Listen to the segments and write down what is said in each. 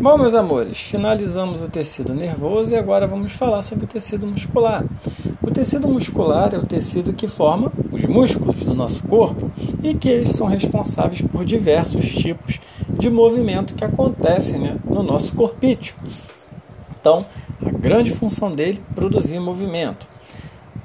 Bom, meus amores, finalizamos o tecido nervoso e agora vamos falar sobre o tecido muscular. O tecido muscular é o tecido que forma os músculos do nosso corpo e que eles são responsáveis por diversos tipos de movimento que acontecem né, no nosso corpício. Então, a grande função dele é produzir movimento.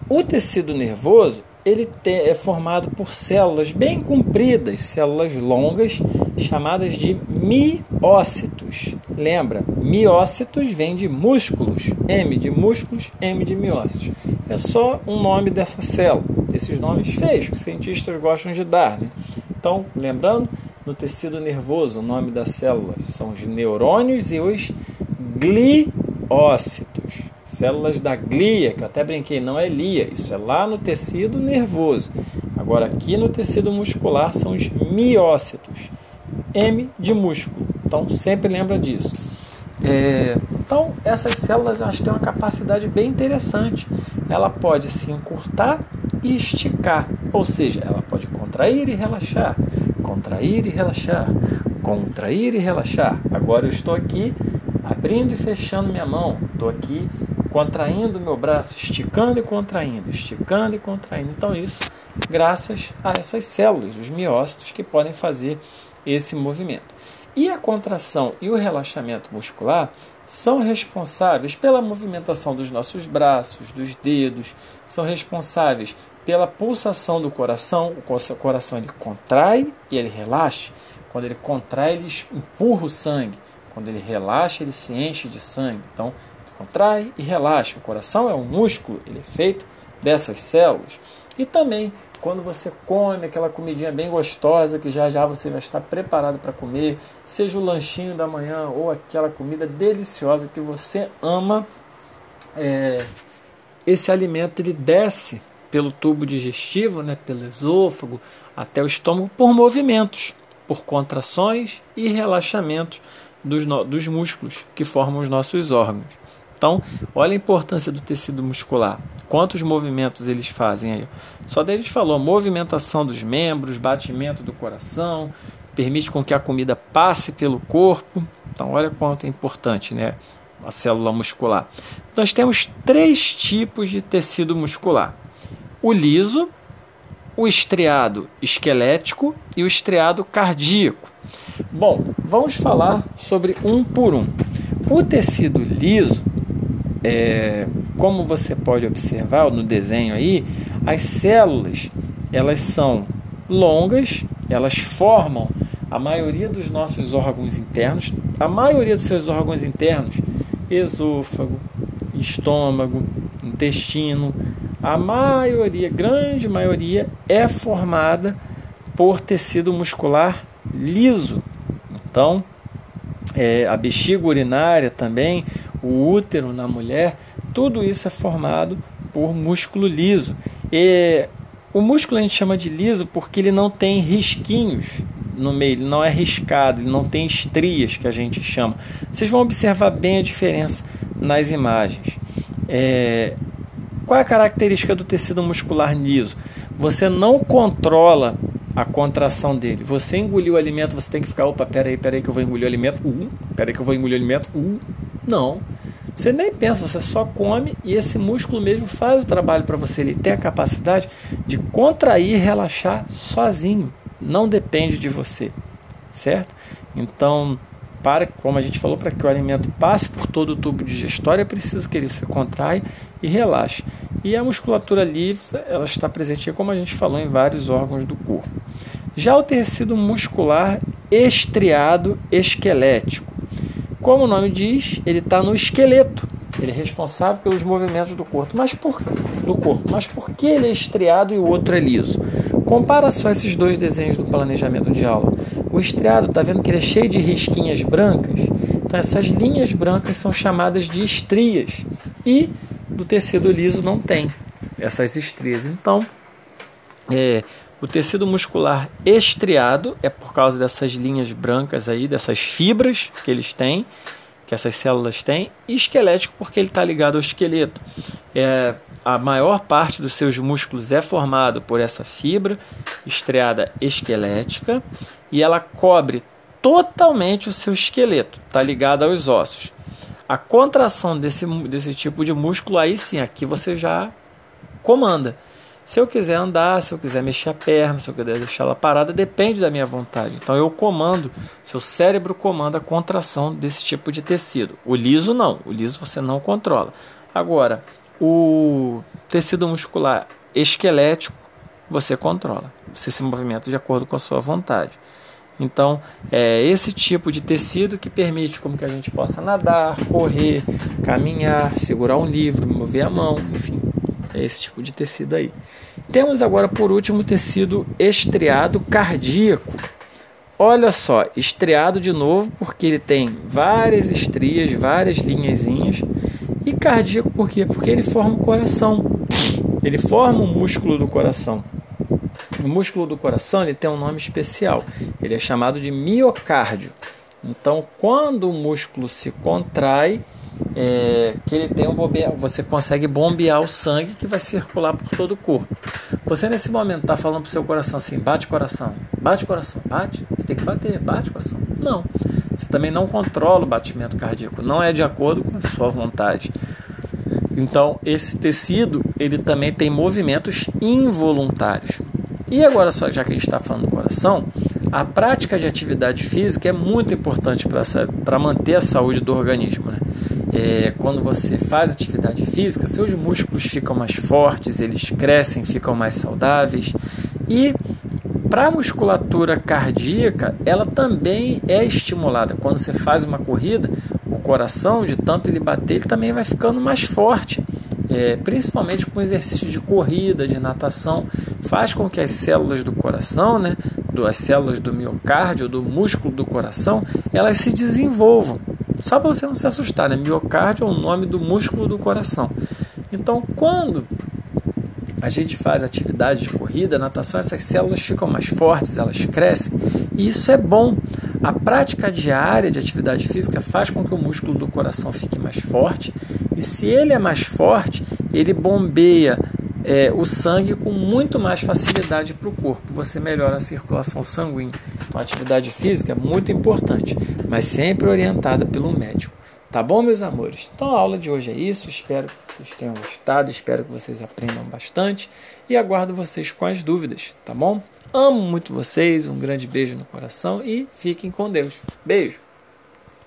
O tecido nervoso ele é formado por células bem compridas, células longas, chamadas de miócitos. Lembra, miócitos vem de músculos, M de músculos, M de miócitos. É só um nome dessa célula, esses nomes feios que os cientistas gostam de dar. Né? Então, lembrando, no tecido nervoso, o nome das células são os neurônios e os gliócitos. Células da glia, que eu até brinquei, não é lia, isso é lá no tecido nervoso. Agora, aqui no tecido muscular são os miócitos. M de músculo. Então, sempre lembra disso. É, então, essas células que têm uma capacidade bem interessante. Ela pode se encurtar e esticar, ou seja, ela pode contrair e relaxar, contrair e relaxar, contrair e relaxar. Agora eu estou aqui abrindo e fechando minha mão, estou aqui contraindo meu braço, esticando e contraindo, esticando e contraindo. Então, isso graças a essas células, os miócitos, que podem fazer esse movimento. E a contração e o relaxamento muscular são responsáveis pela movimentação dos nossos braços, dos dedos, são responsáveis pela pulsação do coração. O coração ele contrai e ele relaxa. Quando ele contrai, ele empurra o sangue. Quando ele relaxa, ele se enche de sangue. Então, contrai e relaxa. O coração é um músculo, ele é feito dessas células. E também, quando você come aquela comidinha bem gostosa, que já já você vai estar preparado para comer, seja o lanchinho da manhã ou aquela comida deliciosa que você ama, é, esse alimento ele desce pelo tubo digestivo, né, pelo esôfago, até o estômago por movimentos, por contrações e relaxamentos dos, dos músculos que formam os nossos órgãos. Então, olha a importância do tecido muscular. Quantos movimentos eles fazem aí? Só deles falou, movimentação dos membros, batimento do coração, permite com que a comida passe pelo corpo. Então, olha quanto é importante, né? A célula muscular. Nós temos três tipos de tecido muscular: o liso, o estriado esquelético e o estriado cardíaco. Bom, vamos falar sobre um por um. O tecido liso é, como você pode observar no desenho aí, as células elas são longas, elas formam a maioria dos nossos órgãos internos, a maioria dos seus órgãos internos, esôfago, estômago, intestino, a maioria, grande maioria, é formada por tecido muscular liso. Então, é, a bexiga urinária também, o útero na mulher, tudo isso é formado por músculo liso. E o músculo a gente chama de liso porque ele não tem risquinhos no meio, ele não é riscado, ele não tem estrias que a gente chama. Vocês vão observar bem a diferença nas imagens. É... Qual é a característica do tecido muscular liso? Você não controla a contração dele. Você engoliu o alimento, você tem que ficar, opa, peraí, peraí que eu vou engolir o alimento, uh, peraí que eu vou engolir o alimento, uh. Não. Você nem pensa, você só come e esse músculo mesmo faz o trabalho para você. Ele tem a capacidade de contrair e relaxar sozinho. Não depende de você, certo? Então, para, como a gente falou, para que o alimento passe por todo o tubo digestório, é preciso que ele se contrai e relaxe. E a musculatura livre, ela está presente, como a gente falou, em vários órgãos do corpo. Já o tecido muscular estriado esquelético como o nome diz, ele está no esqueleto. Ele é responsável pelos movimentos do corpo. Mas por, do corpo. Mas por que ele é estriado e o outro é liso? Compara só esses dois desenhos do planejamento de aula. O estriado, está vendo que ele é cheio de risquinhas brancas? Então essas linhas brancas são chamadas de estrias. E do tecido liso não tem essas estrias. Então, é, o tecido muscular estriado é por causa dessas linhas brancas aí, dessas fibras que eles têm, que essas células têm, e esquelético porque ele está ligado ao esqueleto. É, a maior parte dos seus músculos é formado por essa fibra estriada esquelética e ela cobre totalmente o seu esqueleto, está ligado aos ossos. A contração desse, desse tipo de músculo, aí sim, aqui você já comanda. Se eu quiser andar, se eu quiser mexer a perna, se eu quiser deixar ela parada, depende da minha vontade. Então eu comando, seu cérebro comanda a contração desse tipo de tecido. O liso não, o liso você não controla. Agora, o tecido muscular esquelético você controla. Você se movimenta de acordo com a sua vontade. Então, é esse tipo de tecido que permite como que a gente possa nadar, correr, caminhar, segurar um livro, mover a mão, enfim, é esse tipo de tecido aí. Temos agora por último tecido estriado cardíaco. Olha só, estriado de novo porque ele tem várias estrias, várias linhazinhas. E cardíaco por quê? Porque ele forma o coração. Ele forma o músculo do coração. O músculo do coração ele tem um nome especial. Ele é chamado de miocárdio. Então, quando o músculo se contrai, é, que ele tem um você consegue bombear o sangue que vai circular por todo o corpo. Você nesse momento está falando para o seu coração assim, bate coração, bate coração, bate, você tem que bater, bate coração. Não, você também não controla o batimento cardíaco, não é de acordo com a sua vontade. Então esse tecido ele também tem movimentos involuntários. E agora só já que a gente está falando do coração, a prática de atividade física é muito importante para manter a saúde do organismo. Né? É, quando você faz atividade física, seus músculos ficam mais fortes, eles crescem, ficam mais saudáveis. E para a musculatura cardíaca, ela também é estimulada. Quando você faz uma corrida, o coração, de tanto ele bater, ele também vai ficando mais forte. É, principalmente com exercício de corrida, de natação, faz com que as células do coração, né, as células do miocárdio, do músculo do coração, elas se desenvolvam. Só para você não se assustar, né? Miocárdio é o nome do músculo do coração. Então, quando a gente faz atividade de corrida, natação, essas células ficam mais fortes, elas crescem, e isso é bom. A prática diária de atividade física faz com que o músculo do coração fique mais forte, e se ele é mais forte, ele bombeia é, o sangue com muito mais facilidade para o corpo. Você melhora a circulação sanguínea. Então, atividade física é muito importante, mas sempre orientada pelo médico. Tá bom, meus amores? Então a aula de hoje é isso. Espero que vocês tenham gostado, espero que vocês aprendam bastante e aguardo vocês com as dúvidas, tá bom? Amo muito vocês, um grande beijo no coração e fiquem com Deus. Beijo!